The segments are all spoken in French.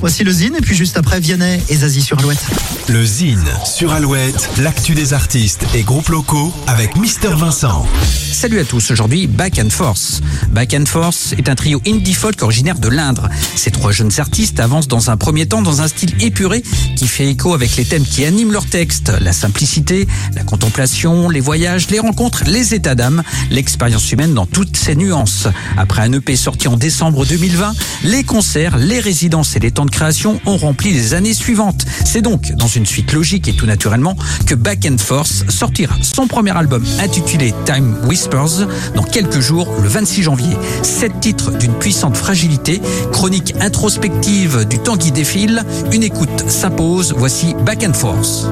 Voici le Zine et puis juste après Vianney et Zazie sur Alouette. Le Zine sur Alouette, l'actu des artistes et groupes locaux avec Mister Vincent. Salut à tous, aujourd'hui Back and Force. Back and Force est un trio indie folk originaire de l'Indre. Ces trois jeunes artistes avancent dans un premier temps dans un style épuré qui fait écho avec les thèmes qui animent leurs textes. La simplicité, la contemplation, les voyages, les rencontres, les états d'âme, l'expérience humaine dans toutes ses nuances. Après un EP sorti en décembre 2020, les concerts, les résidences et les temps création ont rempli les années suivantes. C'est donc dans une suite logique et tout naturellement que Back and Force sortira son premier album intitulé Time Whispers dans quelques jours, le 26 janvier. Sept titres d'une puissante fragilité, chronique introspective du temps qui défile, une écoute s'impose, voici Back and Force.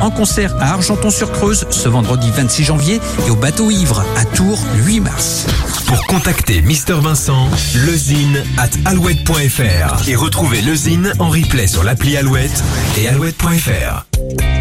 En concert à Argenton-sur-Creuse ce vendredi 26 janvier et au Bateau Ivre à Tours le 8 mars. Pour contacter Mister Vincent, lezine at alouette.fr et retrouver lezine en replay sur l'appli Alouette et alouette.fr.